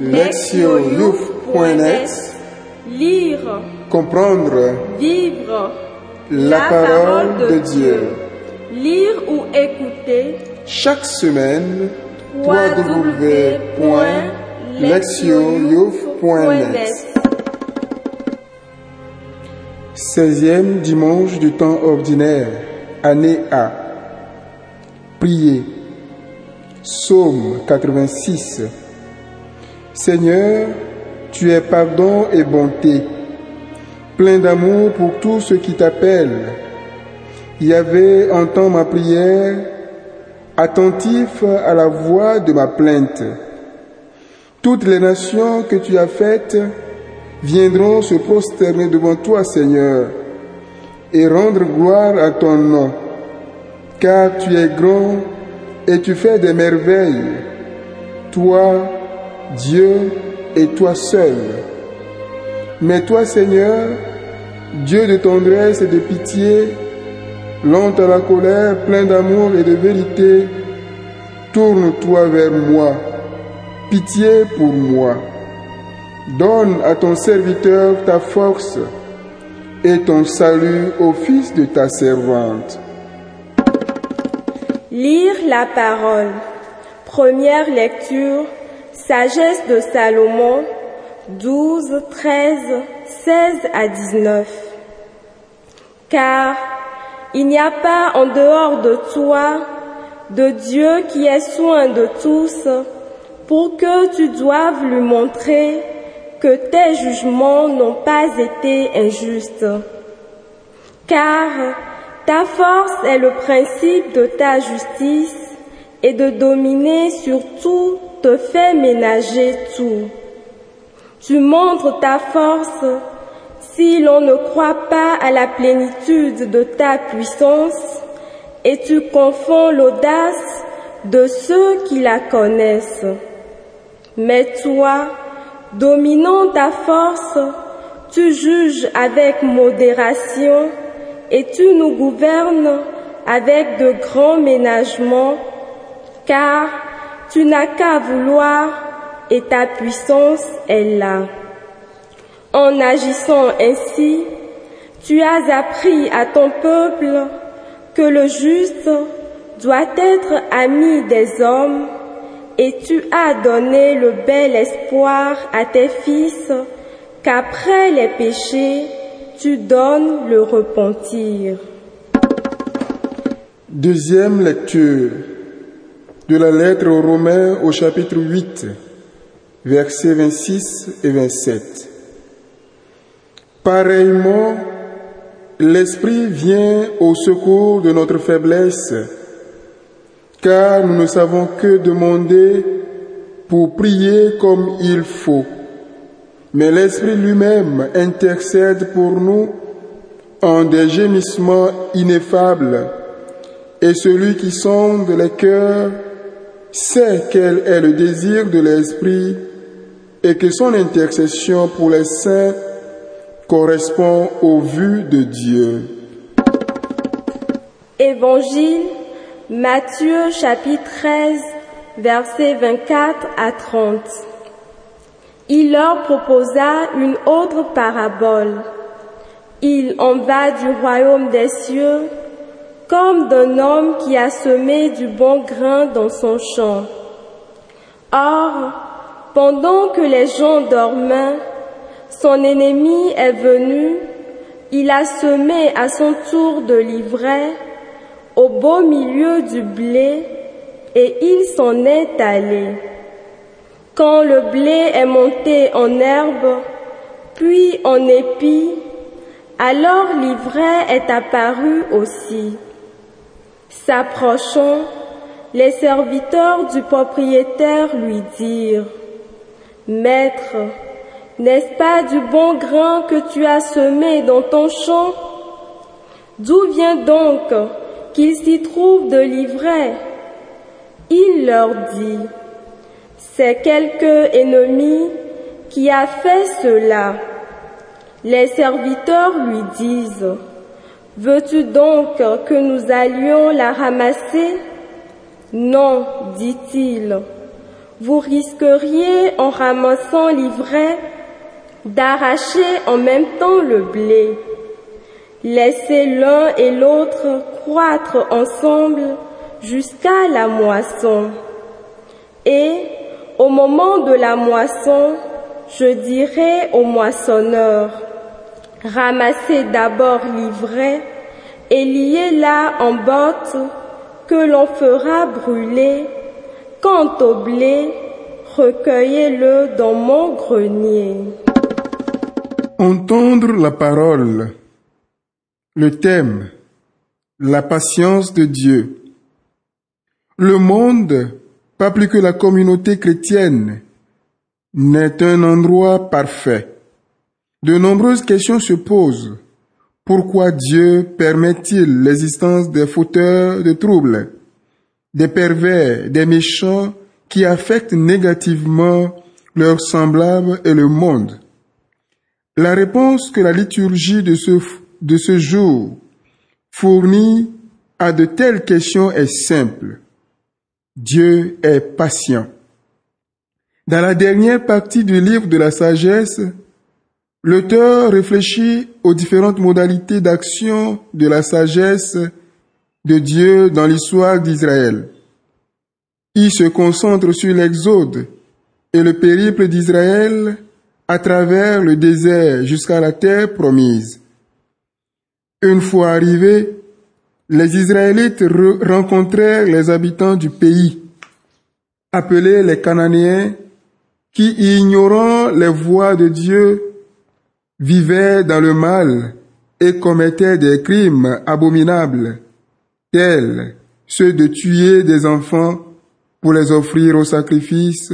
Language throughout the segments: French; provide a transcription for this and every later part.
lectioyouf.net Lire, Comprendre vivre la parole de Dieu. Lire ou écouter Chaque semaine, www.lectioyouf.net 16e dimanche du temps ordinaire, année A. Priez. Psaume 86. Seigneur, tu es pardon et bonté, plein d'amour pour tous ceux qui t'appellent. Yahvé entend ma prière, attentif à la voix de ma plainte. Toutes les nations que tu as faites viendront se prosterner devant toi, Seigneur, et rendre gloire à ton nom, car tu es grand et tu fais des merveilles, toi, Dieu, et toi seul. Mais toi, Seigneur, Dieu de tendresse et de pitié, lent à la colère, plein d'amour et de vérité, tourne-toi vers moi. Pitié pour moi. Donne à ton serviteur ta force et ton salut au fils de ta servante. Lire la parole. Première lecture. Sagesse de Salomon 12, 13, 16 à 19. Car il n'y a pas en dehors de toi de Dieu qui ait soin de tous pour que tu doives lui montrer que tes jugements n'ont pas été injustes. Car ta force est le principe de ta justice et de dominer sur tout te fait ménager tout. Tu montres ta force si l'on ne croit pas à la plénitude de ta puissance et tu confonds l'audace de ceux qui la connaissent. Mais toi, dominant ta force, tu juges avec modération et tu nous gouvernes avec de grands ménagements, car tu n'as qu'à vouloir et ta puissance est là. En agissant ainsi, tu as appris à ton peuple que le juste doit être ami des hommes et tu as donné le bel espoir à tes fils qu'après les péchés, tu donnes le repentir. Deuxième lecture de la lettre aux Romains au chapitre 8, versets 26 et 27. Pareillement, l'Esprit vient au secours de notre faiblesse, car nous ne savons que demander pour prier comme il faut. Mais l'Esprit lui-même intercède pour nous en des gémissements ineffables, et celui qui sonde les cœurs sait quel est le désir de l'Esprit et que son intercession pour les saints correspond aux vues de Dieu. Évangile Matthieu chapitre 13 versets 24 à 30. Il leur proposa une autre parabole. Il en va du royaume des cieux comme d'un homme qui a semé du bon grain dans son champ. Or, pendant que les gens dormaient, son ennemi est venu, il a semé à son tour de l'ivraie au beau milieu du blé et il s'en est allé. Quand le blé est monté en herbe, puis en épi, alors l'ivraie est apparue aussi. S'approchant, les serviteurs du propriétaire lui dirent, Maître, n'est-ce pas du bon grain que tu as semé dans ton champ? D'où vient donc qu'il s'y trouve de l'ivraie Il leur dit, C'est quelque ennemi qui a fait cela. Les serviteurs lui disent, Veux-tu donc que nous allions la ramasser? Non, dit-il. vous risqueriez en ramassant l'ivraie d'arracher en même temps le blé. Laissez l'un et l'autre croître ensemble jusqu'à la moisson. Et au moment de la moisson, je dirai au moissonneur, ramassez d'abord l'ivraie et liez-la en bottes que l'on fera brûler. Quant au blé, recueillez-le dans mon grenier. Entendre la parole. Le thème. La patience de Dieu. Le monde, pas plus que la communauté chrétienne, n'est un endroit parfait. De nombreuses questions se posent. Pourquoi Dieu permet-il l'existence des fauteurs de troubles, des pervers, des méchants qui affectent négativement leurs semblables et le monde? La réponse que la liturgie de ce, de ce jour fournit à de telles questions est simple. Dieu est patient. Dans la dernière partie du livre de la sagesse, l'auteur réfléchit aux différentes modalités d'action de la sagesse de Dieu dans l'histoire d'Israël. Il se concentre sur l'Exode et le périple d'Israël à travers le désert jusqu'à la terre promise. Une fois arrivés, les Israélites rencontrèrent les habitants du pays, appelés les Cananéens, qui, ignorant les voies de Dieu, vivaient dans le mal et commettaient des crimes abominables, tels ceux de tuer des enfants pour les offrir au sacrifice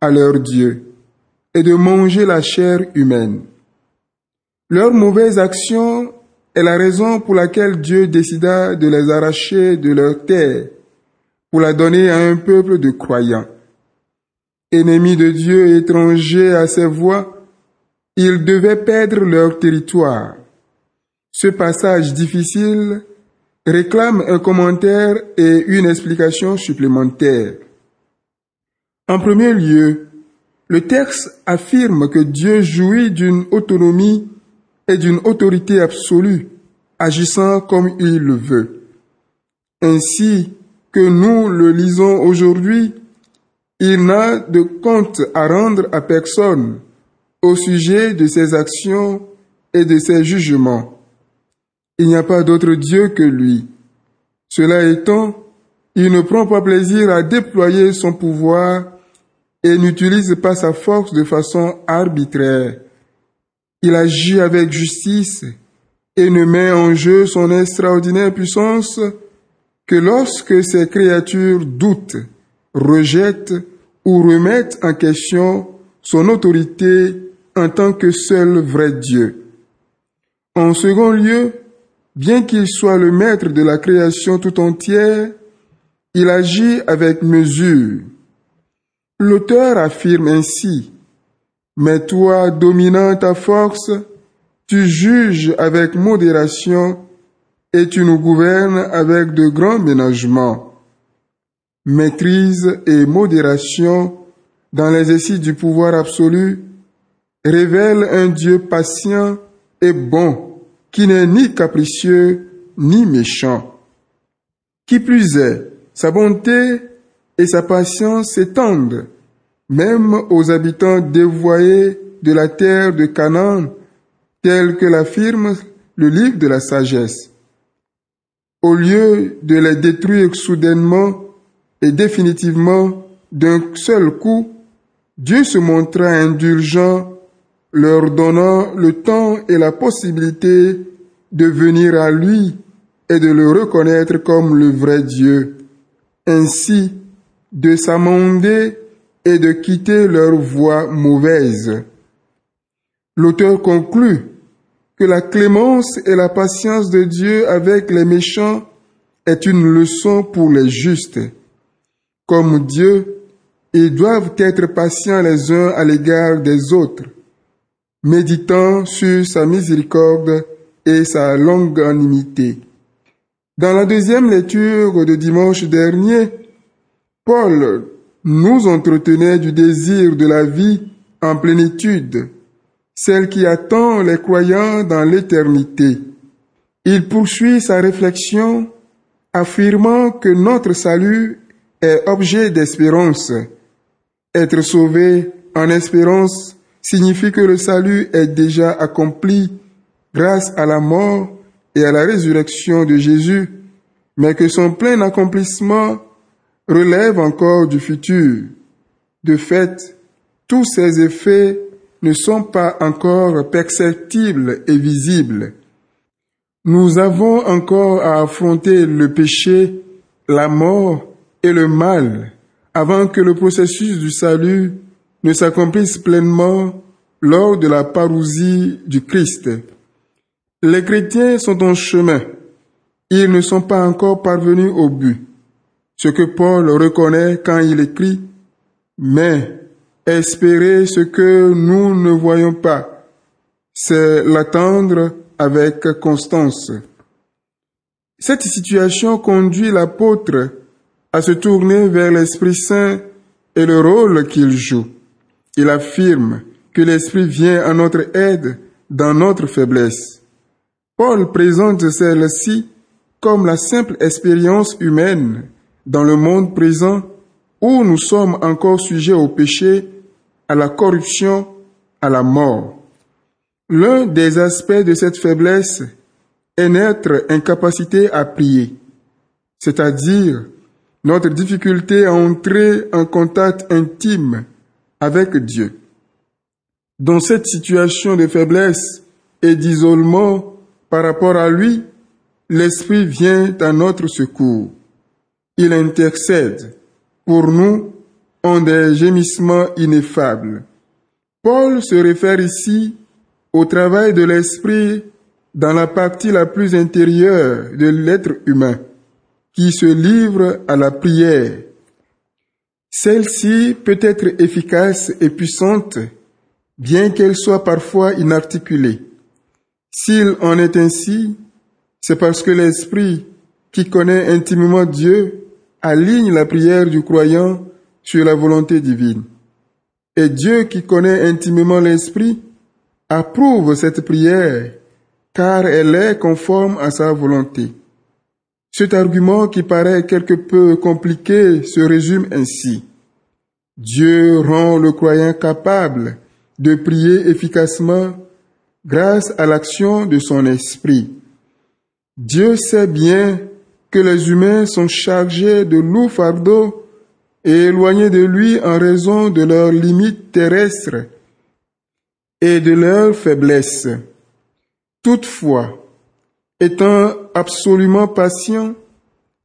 à leur Dieu et de manger la chair humaine. Leurs mauvaises actions est la raison pour laquelle Dieu décida de les arracher de leur terre pour la donner à un peuple de croyants. Ennemis de Dieu étrangers à ses voies, ils devaient perdre leur territoire. Ce passage difficile réclame un commentaire et une explication supplémentaire. En premier lieu, le texte affirme que Dieu jouit d'une autonomie et d'une autorité absolue, agissant comme il le veut. Ainsi que nous le lisons aujourd'hui, il n'a de compte à rendre à personne au sujet de ses actions et de ses jugements. Il n'y a pas d'autre Dieu que lui. Cela étant, il ne prend pas plaisir à déployer son pouvoir et n'utilise pas sa force de façon arbitraire. Il agit avec justice et ne met en jeu son extraordinaire puissance que lorsque ses créatures doutent, rejettent ou remettent en question son autorité en tant que seul vrai Dieu. En second lieu, bien qu'il soit le maître de la création tout entière, il agit avec mesure. L'auteur affirme ainsi, mais toi, dominant ta force, tu juges avec modération et tu nous gouvernes avec de grands ménagements. Maîtrise et modération dans l'exercice du pouvoir absolu révèlent un Dieu patient et bon, qui n'est ni capricieux ni méchant. Qui plus est, sa bonté et sa patience s'étendent même aux habitants dévoyés de la terre de Canaan, tel que l'affirme le livre de la sagesse. Au lieu de les détruire soudainement et définitivement d'un seul coup, Dieu se montra indulgent, leur donnant le temps et la possibilité de venir à lui et de le reconnaître comme le vrai Dieu. Ainsi, de s'amender et de quitter leur voie mauvaise. L'auteur conclut que la clémence et la patience de Dieu avec les méchants est une leçon pour les justes. Comme Dieu, ils doivent être patients les uns à l'égard des autres, méditant sur sa miséricorde et sa longanimité. Dans la deuxième lecture de dimanche dernier, Paul nous entretenait du désir de la vie en plénitude, celle qui attend les croyants dans l'éternité. Il poursuit sa réflexion affirmant que notre salut est objet d'espérance. Être sauvé en espérance signifie que le salut est déjà accompli grâce à la mort et à la résurrection de Jésus, mais que son plein accomplissement relève encore du futur. De fait, tous ces effets ne sont pas encore perceptibles et visibles. Nous avons encore à affronter le péché, la mort et le mal avant que le processus du salut ne s'accomplisse pleinement lors de la parousie du Christ. Les chrétiens sont en chemin. Ils ne sont pas encore parvenus au but. Ce que Paul reconnaît quand il écrit, mais espérer ce que nous ne voyons pas, c'est l'attendre avec constance. Cette situation conduit l'apôtre à se tourner vers l'Esprit Saint et le rôle qu'il joue. Il affirme que l'Esprit vient à notre aide dans notre faiblesse. Paul présente celle-ci comme la simple expérience humaine dans le monde présent où nous sommes encore sujets au péché, à la corruption, à la mort. L'un des aspects de cette faiblesse est notre incapacité à prier, c'est-à-dire notre difficulté à entrer en contact intime avec Dieu. Dans cette situation de faiblesse et d'isolement par rapport à lui, l'Esprit vient à notre secours. Il intercède pour nous en des gémissements ineffables. Paul se réfère ici au travail de l'Esprit dans la partie la plus intérieure de l'être humain, qui se livre à la prière. Celle-ci peut être efficace et puissante, bien qu'elle soit parfois inarticulée. S'il en est ainsi, c'est parce que l'Esprit, qui connaît intimement Dieu, aligne la prière du croyant sur la volonté divine. Et Dieu qui connaît intimement l'Esprit approuve cette prière car elle est conforme à sa volonté. Cet argument qui paraît quelque peu compliqué se résume ainsi. Dieu rend le croyant capable de prier efficacement grâce à l'action de son esprit. Dieu sait bien que les humains sont chargés de lourds fardeaux et éloignés de lui en raison de leurs limites terrestres et de leur faiblesse. Toutefois, étant absolument patient,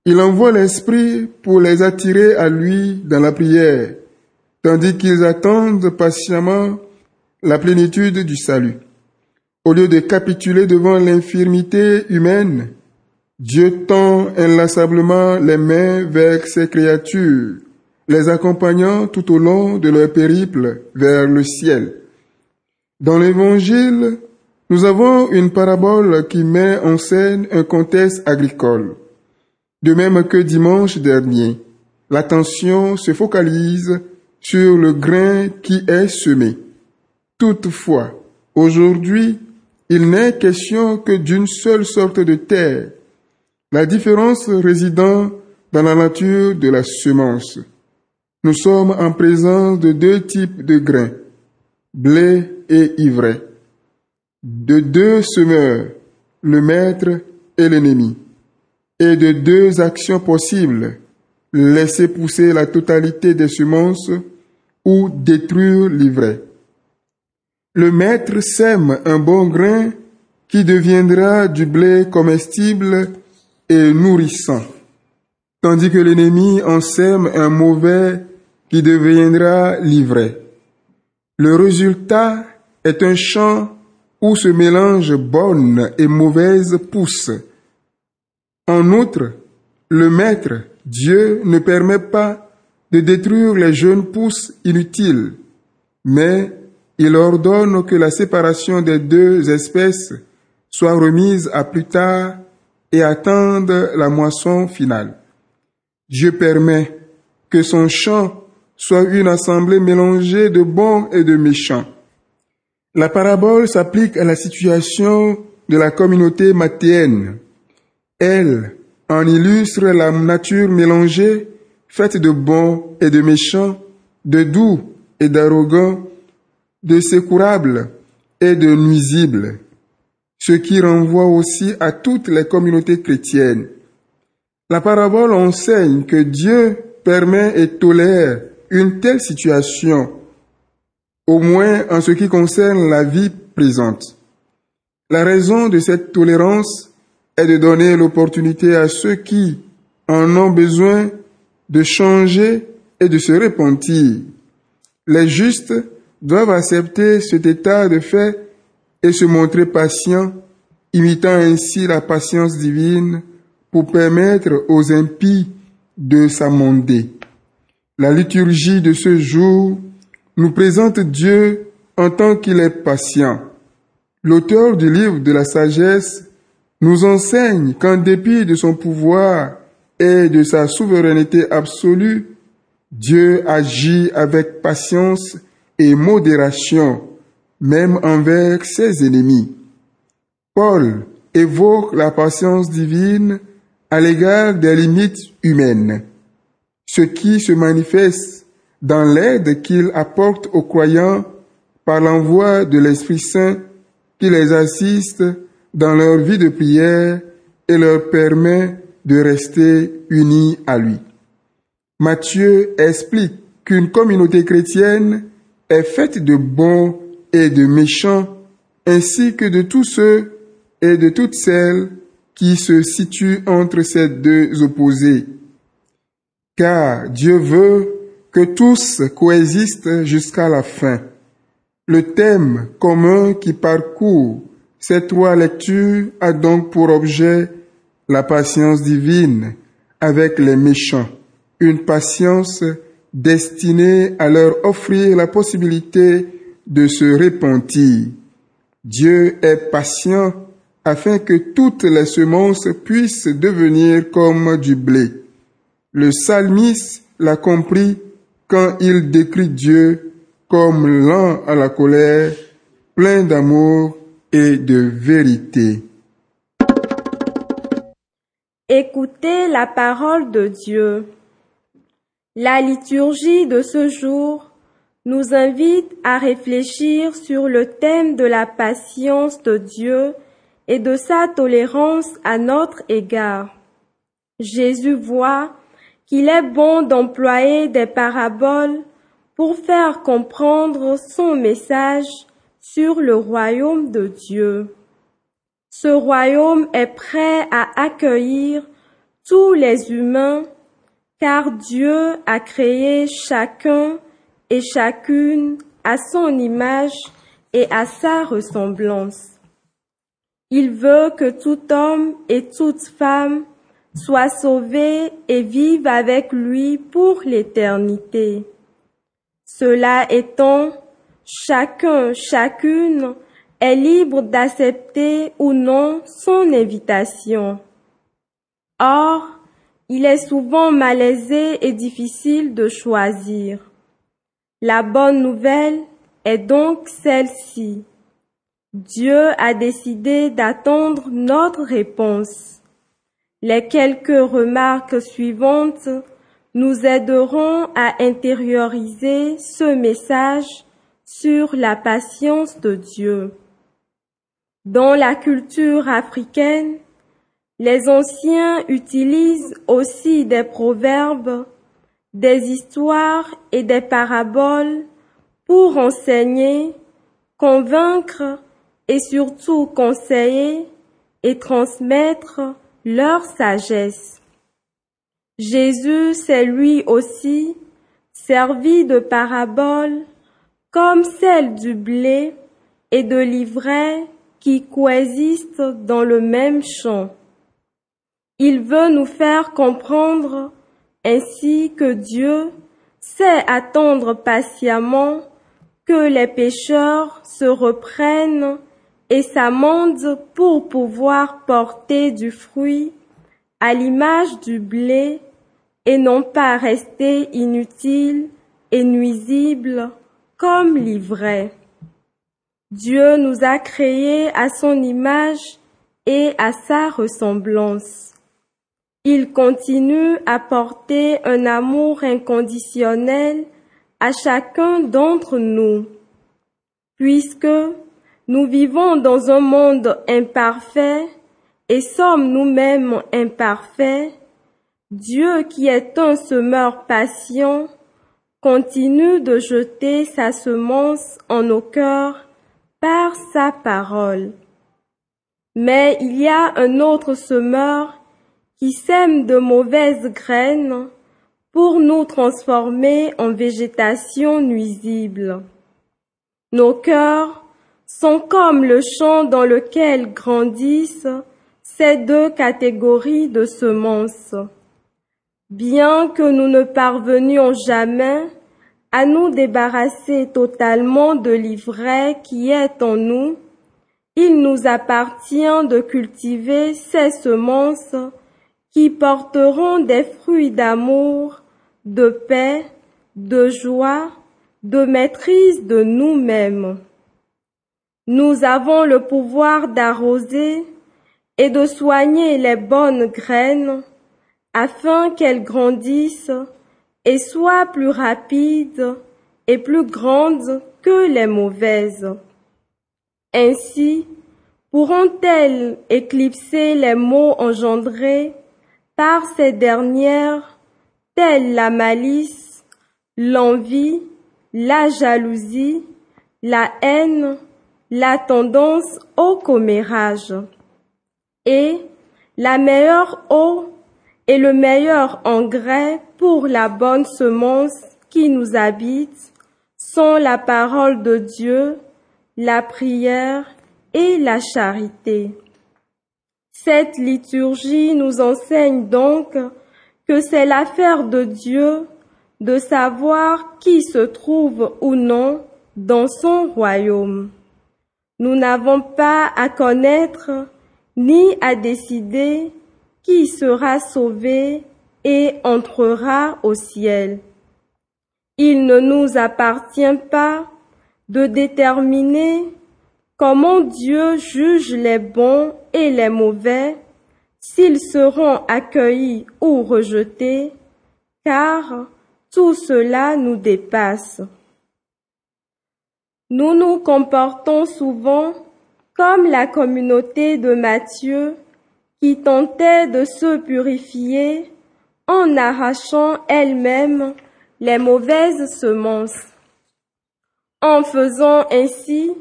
il envoie l'Esprit pour les attirer à lui dans la prière, tandis qu'ils attendent patiemment la plénitude du salut. Au lieu de capituler devant l'infirmité humaine, Dieu tend inlassablement les mains vers ses créatures, les accompagnant tout au long de leur périple vers le ciel. Dans l'Évangile, nous avons une parabole qui met en scène un contexte agricole. De même que dimanche dernier, l'attention se focalise sur le grain qui est semé. Toutefois, aujourd'hui, il n'est question que d'une seule sorte de terre, la différence résidant dans la nature de la semence. Nous sommes en présence de deux types de grains, blé et ivraie, de deux semeurs, le maître et l'ennemi, et de deux actions possibles, laisser pousser la totalité des semences ou détruire l'ivraie. Le maître sème un bon grain qui deviendra du blé comestible et nourrissant, tandis que l'ennemi en sème un mauvais qui deviendra l'ivraie. Le résultat est un champ où se mélangent bonnes et mauvaises pousses. En outre, le Maître, Dieu, ne permet pas de détruire les jeunes pousses inutiles, mais il ordonne que la séparation des deux espèces soit remise à plus tard et attende la moisson finale. Dieu permet que son champ soit une assemblée mélangée de bons et de méchants. La parabole s'applique à la situation de la communauté mathéenne. Elle en illustre la nature mélangée, faite de bons et de méchants, de doux et d'arrogants, de sécourables et de nuisibles, ce qui renvoie aussi à toutes les communautés chrétiennes. La parabole enseigne que Dieu permet et tolère une telle situation, au moins en ce qui concerne la vie présente. La raison de cette tolérance est de donner l'opportunité à ceux qui en ont besoin de changer et de se repentir. Les justes doivent accepter cet état de fait et se montrer patients, imitant ainsi la patience divine pour permettre aux impies de s'amender. La liturgie de ce jour nous présente Dieu en tant qu'il est patient. L'auteur du livre de la sagesse nous enseigne qu'en dépit de son pouvoir et de sa souveraineté absolue, Dieu agit avec patience et modération, même envers ses ennemis. Paul évoque la patience divine à l'égard des limites humaines, ce qui se manifeste dans l'aide qu'il apporte aux croyants par l'envoi de l'Esprit Saint qui les assiste dans leur vie de prière et leur permet de rester unis à lui. Matthieu explique qu'une communauté chrétienne est faite de bons et de méchants, ainsi que de tous ceux et de toutes celles qui se situent entre ces deux opposés. Car Dieu veut tous coexistent jusqu'à la fin. Le thème commun qui parcourt ces trois lectures a donc pour objet la patience divine avec les méchants, une patience destinée à leur offrir la possibilité de se repentir. Dieu est patient afin que toutes les semences puissent devenir comme du blé. Le psalmiste l'a compris quand il décrit Dieu comme lent à la colère, plein d'amour et de vérité. Écoutez la parole de Dieu. La liturgie de ce jour nous invite à réfléchir sur le thème de la patience de Dieu et de sa tolérance à notre égard. Jésus voit qu'il est bon d'employer des paraboles pour faire comprendre son message sur le royaume de Dieu. Ce royaume est prêt à accueillir tous les humains car Dieu a créé chacun et chacune à son image et à sa ressemblance. Il veut que tout homme et toute femme soient sauvés et vivent avec lui pour l'éternité. Cela étant, chacun, chacune est libre d'accepter ou non son invitation. Or, il est souvent malaisé et difficile de choisir. La bonne nouvelle est donc celle-ci. Dieu a décidé d'attendre notre réponse. Les quelques remarques suivantes nous aideront à intérioriser ce message sur la patience de Dieu. Dans la culture africaine, les anciens utilisent aussi des proverbes, des histoires et des paraboles pour enseigner, convaincre et surtout conseiller et transmettre leur sagesse. Jésus s'est lui aussi servi de paraboles comme celle du blé et de l'ivraie qui coexistent dans le même champ. Il veut nous faire comprendre ainsi que Dieu sait attendre patiemment que les pécheurs se reprennent et s'amendent pour pouvoir porter du fruit à l'image du blé et non pas rester inutiles et nuisible comme l'ivraie. Dieu nous a créés à son image et à sa ressemblance. Il continue à porter un amour inconditionnel à chacun d'entre nous, puisque nous vivons dans un monde imparfait et sommes nous-mêmes imparfaits, Dieu qui est un semeur patient continue de jeter sa semence en nos cœurs par sa parole. Mais il y a un autre semeur qui sème de mauvaises graines pour nous transformer en végétation nuisible. Nos cœurs sont comme le champ dans lequel grandissent ces deux catégories de semences. Bien que nous ne parvenions jamais à nous débarrasser totalement de l'ivraie qui est en nous, il nous appartient de cultiver ces semences qui porteront des fruits d'amour, de paix, de joie, de maîtrise de nous-mêmes. Nous avons le pouvoir d'arroser et de soigner les bonnes graines afin qu'elles grandissent et soient plus rapides et plus grandes que les mauvaises. Ainsi pourront-elles éclipser les maux engendrés par ces dernières, telles la malice, l'envie, la jalousie, la haine, la tendance au commérage. Et la meilleure eau et le meilleur engrais pour la bonne semence qui nous habite sont la parole de Dieu, la prière et la charité. Cette liturgie nous enseigne donc que c'est l'affaire de Dieu de savoir qui se trouve ou non dans son royaume. Nous n'avons pas à connaître ni à décider qui sera sauvé et entrera au ciel. Il ne nous appartient pas de déterminer comment Dieu juge les bons et les mauvais, s'ils seront accueillis ou rejetés, car tout cela nous dépasse. Nous nous comportons souvent comme la communauté de Matthieu qui tentait de se purifier en arrachant elle-même les mauvaises semences. En faisant ainsi,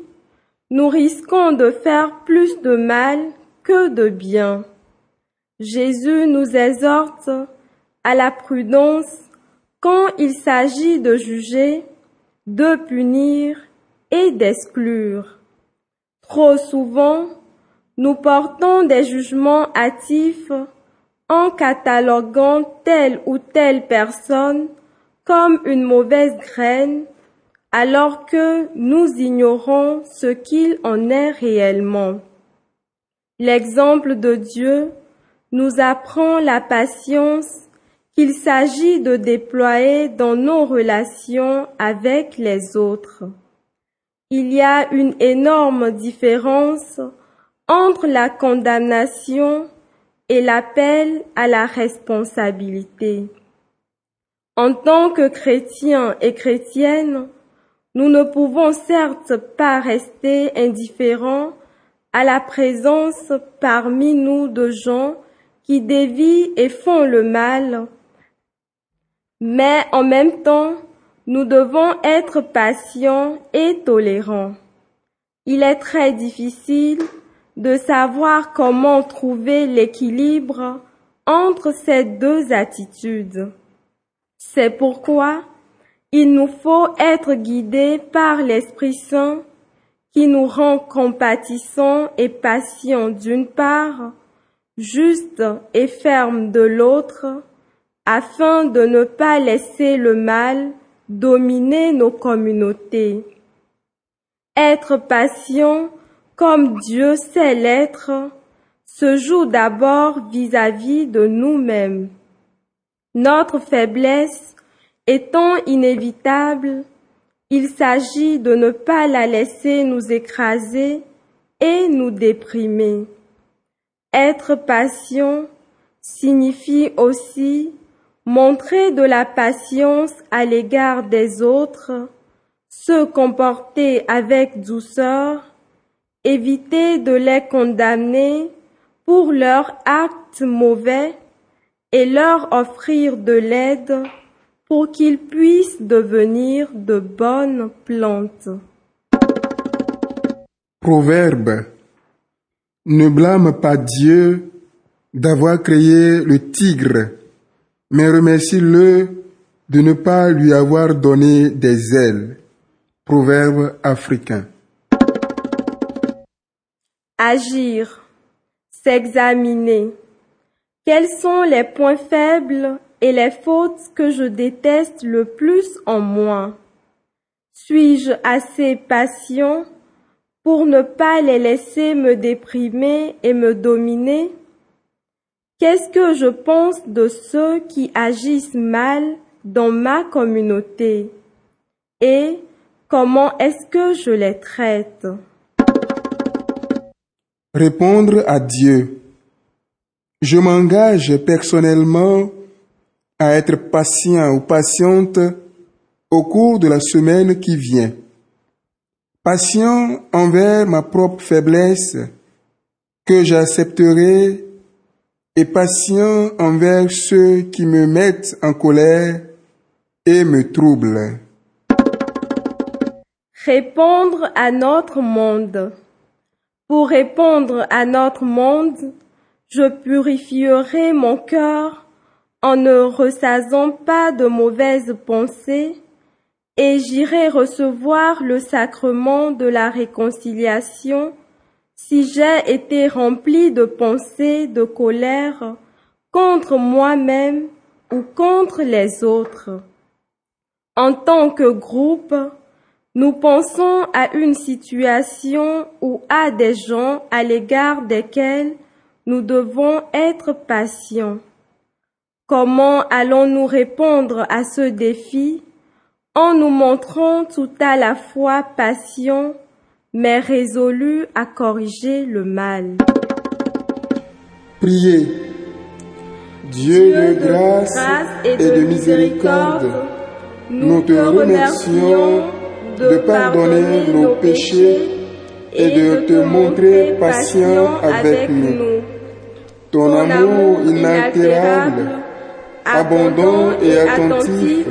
nous risquons de faire plus de mal que de bien. Jésus nous exhorte à la prudence quand il s'agit de juger, de punir d'exclure. Trop souvent, nous portons des jugements hâtifs en cataloguant telle ou telle personne comme une mauvaise graine alors que nous ignorons ce qu'il en est réellement. L'exemple de Dieu nous apprend la patience qu'il s'agit de déployer dans nos relations avec les autres. Il y a une énorme différence entre la condamnation et l'appel à la responsabilité. En tant que chrétiens et chrétiennes, nous ne pouvons certes pas rester indifférents à la présence parmi nous de gens qui dévient et font le mal, mais en même temps, nous devons être patients et tolérants. Il est très difficile de savoir comment trouver l'équilibre entre ces deux attitudes. C'est pourquoi il nous faut être guidés par l'Esprit Saint qui nous rend compatissants et patients d'une part, justes et fermes de l'autre, afin de ne pas laisser le mal dominer nos communautés. Être patient comme Dieu sait l'être se joue d'abord vis-à-vis de nous-mêmes. Notre faiblesse Étant inévitable, il s'agit de ne pas la laisser nous écraser et nous déprimer. Être patient signifie aussi montrer de la patience à l'égard des autres, se comporter avec douceur, éviter de les condamner pour leurs actes mauvais et leur offrir de l'aide pour qu'ils puissent devenir de bonnes plantes. Proverbe. Ne blâme pas Dieu d'avoir créé le tigre, mais remercie-le de ne pas lui avoir donné des ailes. Proverbe africain. Agir, s'examiner. Quels sont les points faibles et les fautes que je déteste le plus en moi? Suis-je assez patient pour ne pas les laisser me déprimer et me dominer? Qu'est-ce que je pense de ceux qui agissent mal dans ma communauté? Et comment est-ce que je les traite? Répondre à Dieu. Je m'engage personnellement à être patient ou patiente au cours de la semaine qui vient. Patient envers ma propre faiblesse que j'accepterai et patient envers ceux qui me mettent en colère et me troublent. Répondre à notre monde. Pour répondre à notre monde, je purifierai mon cœur en ne ressaisant pas de mauvaises pensées et j'irai recevoir le sacrement de la réconciliation si j'ai été rempli de pensées de colère contre moi-même ou contre les autres. En tant que groupe, nous pensons à une situation ou à des gens à l'égard desquels nous devons être patients. Comment allons-nous répondre à ce défi en nous montrant tout à la fois patients mais résolus à corriger le mal Priez. Dieu, de grâce et de miséricorde, nous te remercions de pardonner nos péchés et de te montrer patient avec nous. Ton amour inaltérable, abondant et attentif,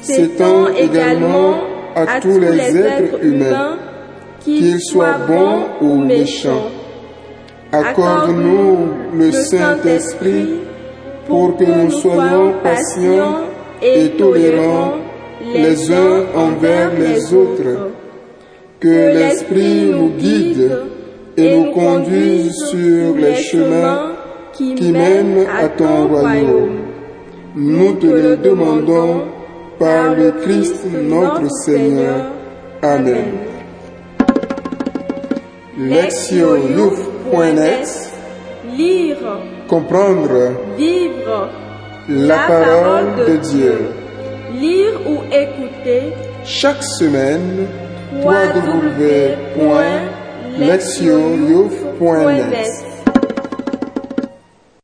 s'étend également à tous les êtres humains, qu'ils soient bons ou méchants. Accorde-nous le Saint-Esprit pour que nous soyons patients et tolérants les uns envers les autres. Que l'Esprit nous guide et nous conduise sur les chemins qui mènent à ton royaume. Nous te le demandons par le Christ notre Seigneur. Amen. Lectionyouf.net Lire, Comprendre. Vivre. La parole de Dieu. lire ou écouter. Chaque semaine, www.lectionyouf.net